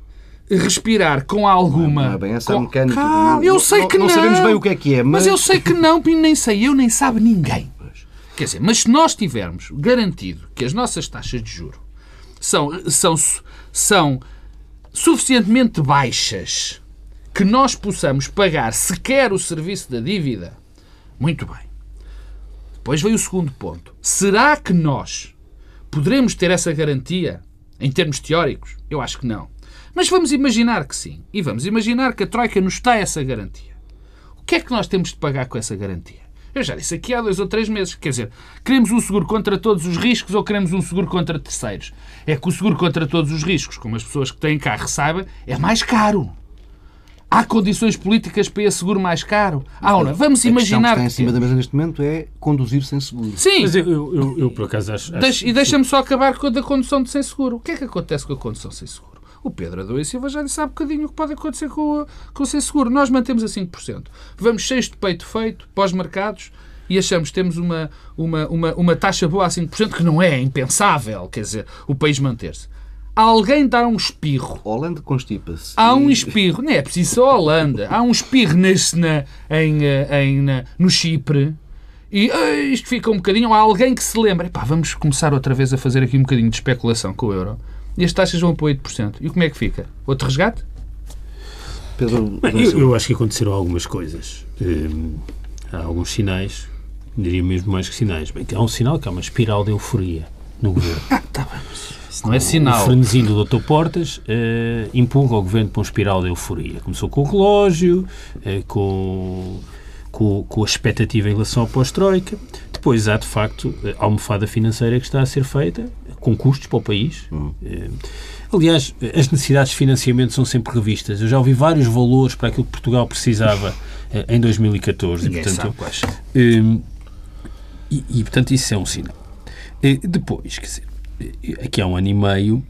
respirar com alguma. Não é bem essa com... mecânica. Calma, eu sei que não. Não sabemos bem o que é que é, mas. Mas eu sei que não, nem sei eu, nem sabe ninguém. Quer dizer, mas se nós tivermos garantido que as nossas taxas de juro são, são, são suficientemente baixas que nós possamos pagar sequer o serviço da dívida, muito bem. Depois vem o segundo ponto. Será que nós poderemos ter essa garantia em termos teóricos? Eu acho que não. Mas vamos imaginar que sim. E vamos imaginar que a Troika nos dá essa garantia. O que é que nós temos de pagar com essa garantia? Eu já disse aqui há dois ou três meses. Quer dizer, queremos um seguro contra todos os riscos ou queremos um seguro contra terceiros? É que o seguro contra todos os riscos, como as pessoas que têm carro saibam, é mais caro. Há condições políticas para esse seguro mais caro? Ah, não? Vamos imaginar. O que está em cima da mesa neste momento é conduzir sem seguro. Sim. Mas eu, eu, eu por acaso acho. acho... e deixa-me só acabar com a da condução de sem seguro. O que é que acontece com a condução sem seguro? O Pedro Adão e Silva já disse há bocadinho o que pode acontecer com o, com o sem seguro. Nós mantemos a 5%. Vamos cheios de peito feito, pós-mercados, e achamos que temos uma, uma, uma, uma taxa boa a 5%, que não é, impensável, quer dizer, o país manter-se. Alguém dá um espirro. Holanda constipa-se. Há um espirro, não é preciso só Holanda. Há um espirro nesse, na, em, eh, em, na, no Chipre e isto fica um bocadinho. Há alguém que se lembra, epá, vamos começar outra vez a fazer aqui um bocadinho de especulação com o euro e as taxas vão para 8%. E como é que fica? Outro resgate? Pedro, eu, eu, acho que aconteceram algumas coisas. Hum, há alguns sinais, diria mesmo mais que sinais. Bem, há um sinal que há uma espiral de euforia no governo. Ah, tá bem, isso não é sinal. O frenesim do Dr. Portas uh, empurra o governo para uma espiral de euforia. Começou com o relógio, uh, com, com, com a expectativa em relação ao pós-Troika. depois há, de facto, a almofada financeira que está a ser feita, com custos para o país. Hum. Eh, Aliás, as necessidades de financiamento são sempre revistas. Eu já ouvi vários valores para aquilo que Portugal precisava eh, em 2014. Ninguém e, portanto, sabe. Hum, e, e, portanto, isso é um sinal. Eh, Depois, quer dizer, eh, aqui há um ano e meio,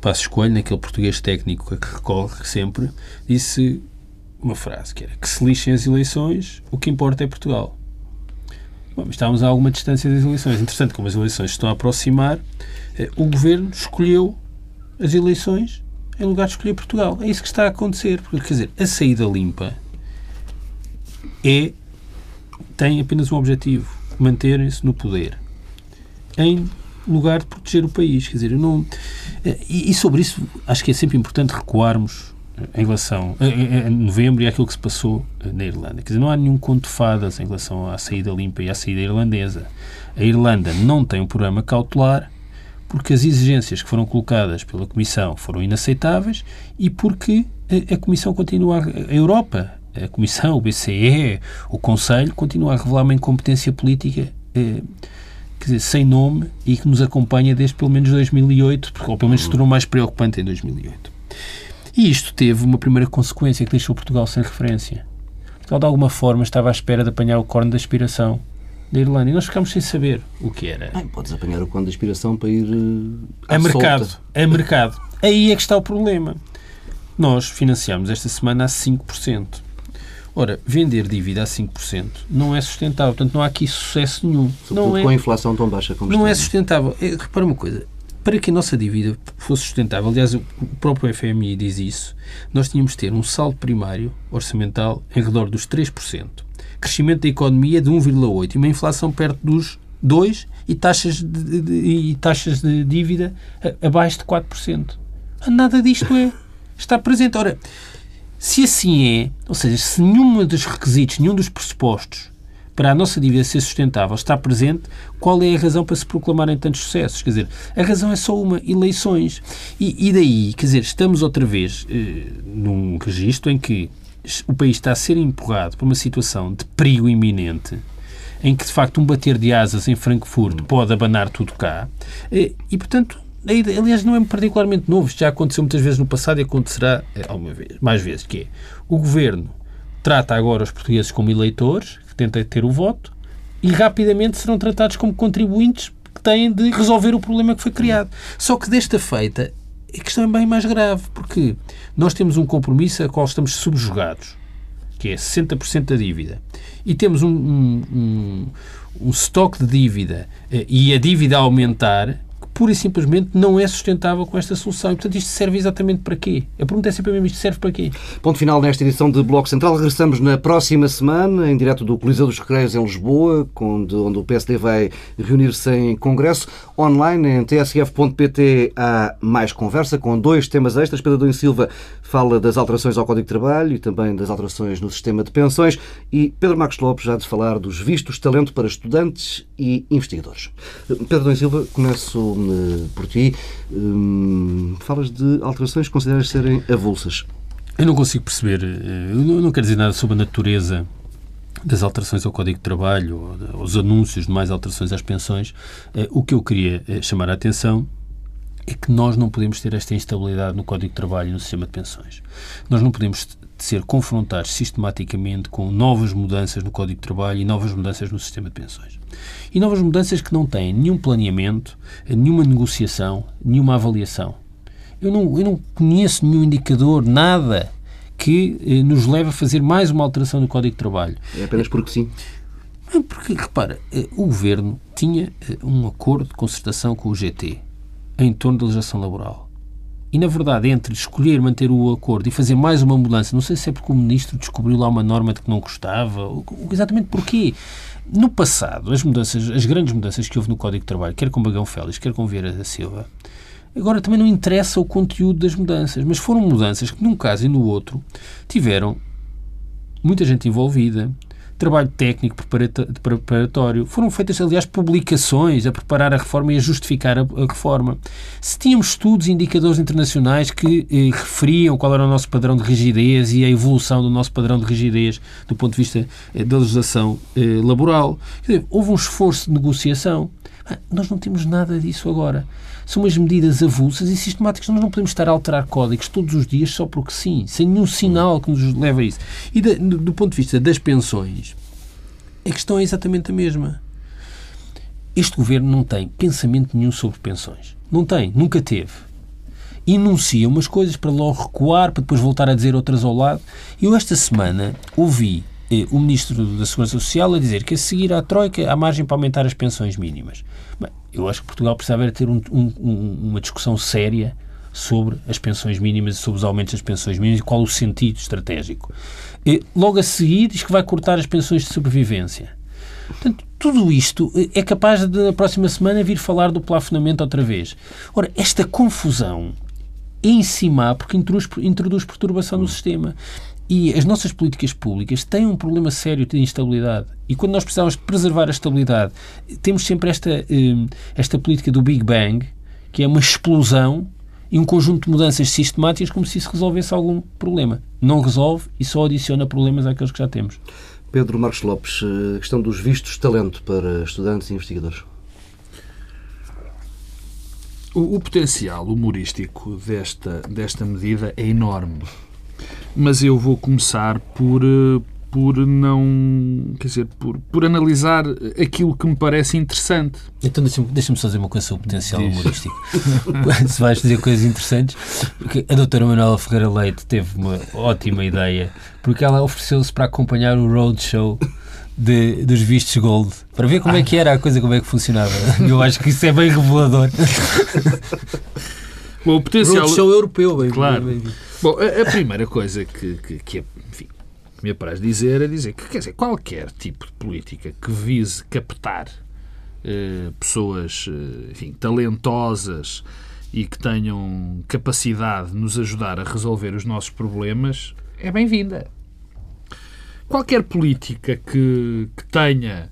Passo Escolho, naquele português técnico a que recorre sempre, disse uma frase que era que se lixem as eleições, o que importa é Portugal. Bom, estávamos a alguma distância das eleições. Entretanto, como as eleições estão a aproximar, eh, o Governo escolheu as eleições em lugar de escolher Portugal. É isso que está a acontecer. Porque, quer dizer, a saída limpa é, tem apenas um objetivo, manterem-se no poder, em lugar de proteger o país. Quer dizer, não... E, e sobre isso, acho que é sempre importante recuarmos em relação a, a novembro e àquilo que se passou na Irlanda. Quer dizer, não há nenhum conto de fadas em relação à saída limpa e à saída irlandesa. A Irlanda não tem um programa cautelar porque as exigências que foram colocadas pela Comissão foram inaceitáveis e porque a, a Comissão continua, a, Europa, a Comissão, o BCE, o Conselho, continua a revelar uma incompetência política eh, dizer, sem nome e que nos acompanha desde pelo menos 2008, porque, ou pelo menos se tornou mais preocupante em 2008. E isto teve uma primeira consequência que deixou Portugal sem referência. Portugal, de alguma forma, estava à espera de apanhar o corno da aspiração da Irlanda e nós ficámos sem saber o que era. Bem, podes apanhar o conto de inspiração para ir uh, a mercado. A mercado. Aí é que está o problema. Nós financiamos esta semana a 5%. Ora, vender dívida a 5% não é sustentável. Portanto, não há aqui sucesso nenhum. Sobretudo não é, com a inflação tão baixa como não está. é sustentável. É, repara uma coisa. Para que a nossa dívida fosse sustentável, aliás, o próprio FMI diz isso, nós tínhamos de ter um saldo primário orçamental em redor dos 3%, crescimento da economia de 1,8% e uma inflação perto dos 2% e taxas de, de, e taxas de dívida abaixo de 4%. Nada disto é. Está presente. Ora, se assim é, ou seja, se nenhum dos requisitos, nenhum dos pressupostos para a nossa dívida ser sustentável está presente, qual é a razão para se proclamarem tantos sucessos? Quer dizer, a razão é só uma, eleições. E, e daí, quer dizer, estamos outra vez eh, num registro em que o país está a ser empurrado por uma situação de perigo iminente, em que, de facto, um bater de asas em Frankfurt pode abanar tudo cá, eh, e, portanto, aliás, não é particularmente novo, isto já aconteceu muitas vezes no passado e acontecerá alguma vez, mais vezes, que é o governo trata agora os portugueses como eleitores, que tentam ter o voto, e rapidamente serão tratados como contribuintes que têm de resolver o problema que foi criado. Só que desta feita, a questão é bem mais grave, porque nós temos um compromisso a qual estamos subjugados, que é 60% da dívida, e temos um, um, um, um estoque de dívida e a dívida a aumentar pura e simplesmente não é sustentável com esta solução. E, portanto, isto serve exatamente para quê? A pergunta é sempre a mesma, isto serve para quê? Ponto final nesta edição de Bloco Central. Regressamos na próxima semana, em direto do Coliseu dos Recreios em Lisboa, onde, onde o PSD vai reunir-se em congresso. Online, em tsf.pt, há mais conversa com dois temas extras. Pedro Domingos Silva fala das alterações ao Código de Trabalho e também das alterações no sistema de pensões. E Pedro Marcos Lopes já de falar dos vistos talento para estudantes e investigadores. Pedro Domingos Silva, começo por ti. Hum, falas de alterações que consideras serem avulsas. Eu não consigo perceber, eu não quero dizer nada sobre a natureza das alterações ao Código de Trabalho, ou os anúncios de mais alterações às pensões. O que eu queria chamar a atenção é que nós não podemos ter esta instabilidade no Código de Trabalho e no sistema de pensões. Nós não podemos ser confrontados sistematicamente com novas mudanças no Código de Trabalho e novas mudanças no sistema de pensões. E novas mudanças que não têm nenhum planeamento, nenhuma negociação, nenhuma avaliação. Eu não, eu não conheço nenhum indicador, nada, que eh, nos leve a fazer mais uma alteração no Código de Trabalho. É apenas porque sim. Porque, repara, o Governo tinha um acordo de concertação com o GT em torno da legislação laboral. E, na verdade, entre escolher manter o acordo e fazer mais uma mudança, não sei se é porque o Ministro descobriu lá uma norma de que não gostava, exatamente porquê. No passado, as mudanças, as grandes mudanças que houve no Código de Trabalho, quer com Bagão Félix, quer com Vieira da Silva, agora também não interessa o conteúdo das mudanças, mas foram mudanças que, num caso e no outro, tiveram muita gente envolvida, trabalho técnico preparatório. Foram feitas, aliás, publicações a preparar a reforma e a justificar a, a reforma. Se tínhamos estudos e indicadores internacionais que eh, referiam qual era o nosso padrão de rigidez e a evolução do nosso padrão de rigidez do ponto de vista eh, da legislação eh, laboral. Dizer, houve um esforço de negociação. Ah, nós não temos nada disso agora são umas medidas avulsas e sistemáticas. Nós não podemos estar a alterar códigos todos os dias só porque sim, sem nenhum sinal que nos leve a isso. E de, do ponto de vista das pensões, a questão é exatamente a mesma. Este governo não tem pensamento nenhum sobre pensões. Não tem, nunca teve. Enuncia umas coisas para logo recuar, para depois voltar a dizer outras ao lado. Eu, esta semana, ouvi eh, o Ministro da Segurança Social a dizer que a seguir à Troika há margem para aumentar as pensões mínimas. Bem, eu acho que Portugal precisava ter um, um, uma discussão séria sobre as pensões mínimas e sobre os aumentos das pensões mínimas e qual o sentido estratégico. E, logo a seguir diz que vai cortar as pensões de sobrevivência. Portanto, tudo isto eh, é capaz de, na próxima semana, vir falar do plafonamento outra vez. Ora, esta confusão é em cima porque introduz, introduz perturbação no sistema. E as nossas políticas públicas têm um problema sério de instabilidade. E quando nós precisamos de preservar a estabilidade, temos sempre esta, eh, esta política do Big Bang, que é uma explosão e um conjunto de mudanças sistemáticas como se isso resolvesse algum problema. Não resolve e só adiciona problemas àqueles que já temos. Pedro Marcos Lopes, a eh, questão dos vistos de talento para estudantes e investigadores. O, o potencial humorístico desta, desta medida é enorme mas eu vou começar por, eh, por não. Quer dizer, por, por analisar aquilo que me parece interessante. Então deixa-me deixa só dizer uma coisa sobre o potencial Diz. humorístico. Se vais dizer coisas interessantes, porque a doutora Manuela Ferreira Leite teve uma ótima ideia, porque ela ofereceu-se para acompanhar o roadshow. De, dos vistos gold para ver como é que era a coisa, como é que funcionava. Eu acho que isso é bem revelador. Bom, o potencial. Roadshow europeu, bem, claro. Bem, bem. Bom, a, a primeira coisa que, que, que é, enfim, me apraz dizer é dizer que, quer dizer, qualquer tipo de política que vise captar eh, pessoas, eh, enfim, talentosas e que tenham capacidade de nos ajudar a resolver os nossos problemas é bem-vinda. Qualquer política que, que tenha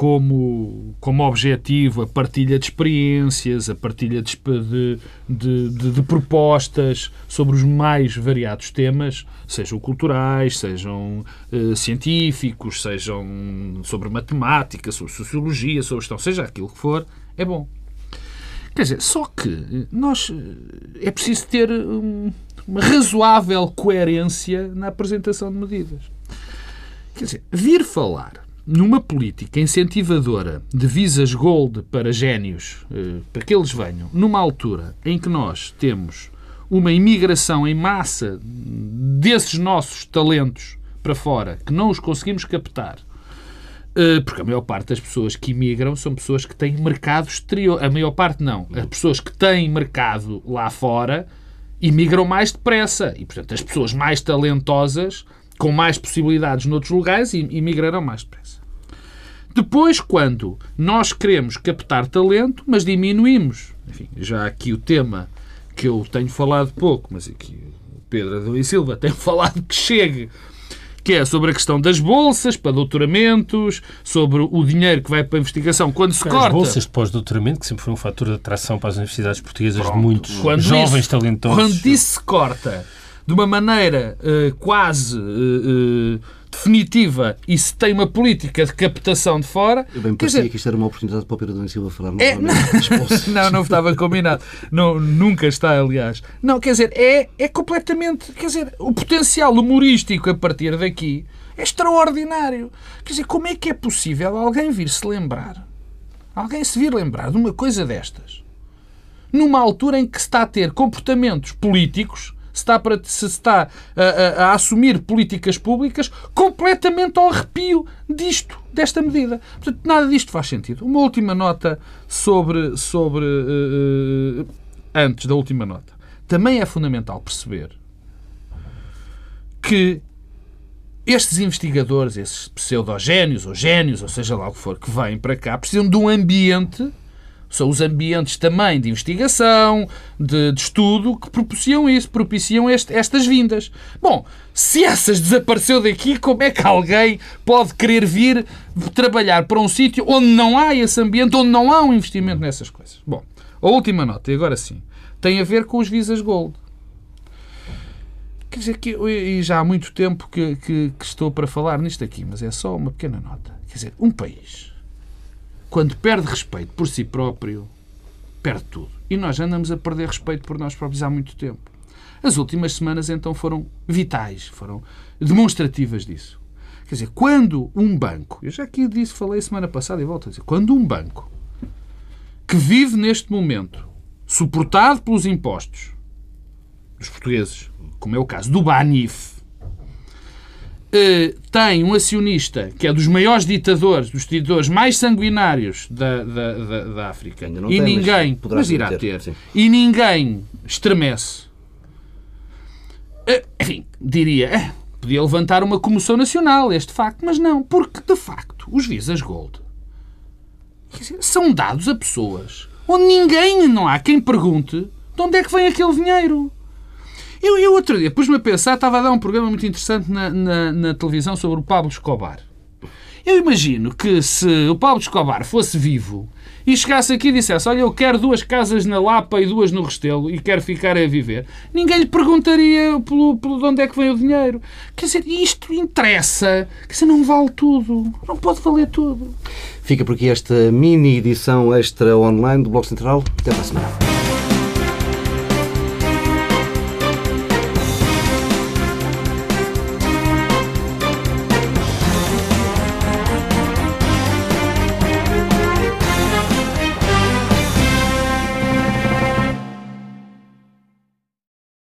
como, como objetivo a partilha de experiências, a partilha de, de, de, de, propostas sobre os mais variados temas, sejam culturais, sejam uh, científicos, sejam sobre matemática, sobre sociologia, sobre gestão, seja aquilo que for, é bom. Quer dizer, só que nós eh, é preciso ter um, uma razoável coerência na apresentação de medidas. Quer dizer, vir falar numa política incentivadora de visas gold para génios, eh, para que eles venham, numa altura em que nós temos uma imigração em massa desses nossos talentos para fora, que não os conseguimos captar, eh, porque a maior parte das pessoas que imigram são pessoas que têm mercado exterior. A maior parte não. As pessoas que têm mercado lá fora imigram mais depressa. E, portanto, as pessoas mais talentosas, com mais possibilidades noutros lugares, imigrarão mais depressa. Depois, quando nós queremos captar talento, mas diminuímos, enfim, já aqui o tema que eu tenho falado pouco, mas aqui o Pedro Adão e Silva tem falado que chegue, que é sobre a questão das bolsas para doutoramentos, sobre o dinheiro que vai para a investigação, quando se as corta... As bolsas de pós-doutoramento, que sempre foi um fator de atração para as universidades portuguesas Pronto. de muitos quando jovens isso, talentosos. Quando isso se corta de uma maneira uh, quase... Uh, definitiva e se tem uma política de captação de fora. Eu bem parecia dizer, que isto era uma oportunidade para o Pedro Silva falar é, não, não, não estava combinado. Não, nunca está, aliás. Não, quer dizer, é, é completamente. Quer dizer, o potencial humorístico a partir daqui é extraordinário. Quer dizer, como é que é possível alguém vir se lembrar? Alguém se vir lembrar de uma coisa destas? Numa altura em que se está a ter comportamentos políticos se está, para, se está a, a, a, assumir políticas públicas completamente ao arrepio disto, desta medida. Portanto, nada disto faz sentido. Uma última nota sobre. sobre uh, antes da última nota. Também é fundamental perceber que estes investigadores, esses pseudogénios ou génios, ou seja lá o que for, que vêm para cá, precisam de um ambiente São os ambientes também de investigação, de, de estudo, que propiciam isso, propiciam este, estas vindas. Bom, se essas desapareceu daqui, como é que alguém pode querer vir trabalhar para um sítio onde não há esse ambiente, onde não há um investimento nessas coisas? Bom, a última nota, e agora sim, tem a ver com os visas gold. Quer dizer, que, e já há muito tempo que, que, que estou para falar nisto aqui, mas é só uma pequena nota. Quer dizer, um país, quando perde respeito por si próprio, perde tudo. E nós andamos a perder respeito por nós próprios há muito tempo. As últimas semanas, então, foram vitais, foram demonstrativas disso. Quer dizer, quando um banco, eu já aqui disse, falei semana passada e volto a dizer, quando um banco que vive neste momento, suportado pelos impostos dos portugueses, como é o caso do Banif, tem um acionista que é dos maiores ditadores, dos ditadores mais sanguinários da, da, da, da África, e tem, ninguém, mas, mas irá ter, ter e ninguém estremece. Eh, enfim, diria, eh, podia levantar uma comoção nacional este facto, mas não, porque de facto os Visas Gold dizer, são dados a pessoas onde ninguém, não há quem pergunte de onde é que vem aquele dinheiro. Eu, eu outro dia pus-me a pensar, estava a dar um programa muito interessante na, na, na televisão sobre o Pablo Escobar. Eu imagino que se o Pablo Escobar fosse vivo e chegasse aqui e dissesse: Olha, eu quero duas casas na Lapa e duas no Restelo e quero ficar a viver, ninguém lhe perguntaria pelo, pelo de onde é que vem o dinheiro. Quer dizer, isto interessa. Quer dizer, não vale tudo. Não pode valer tudo. Fica por aqui esta mini edição extra online do Bloco Central. Até para a semana.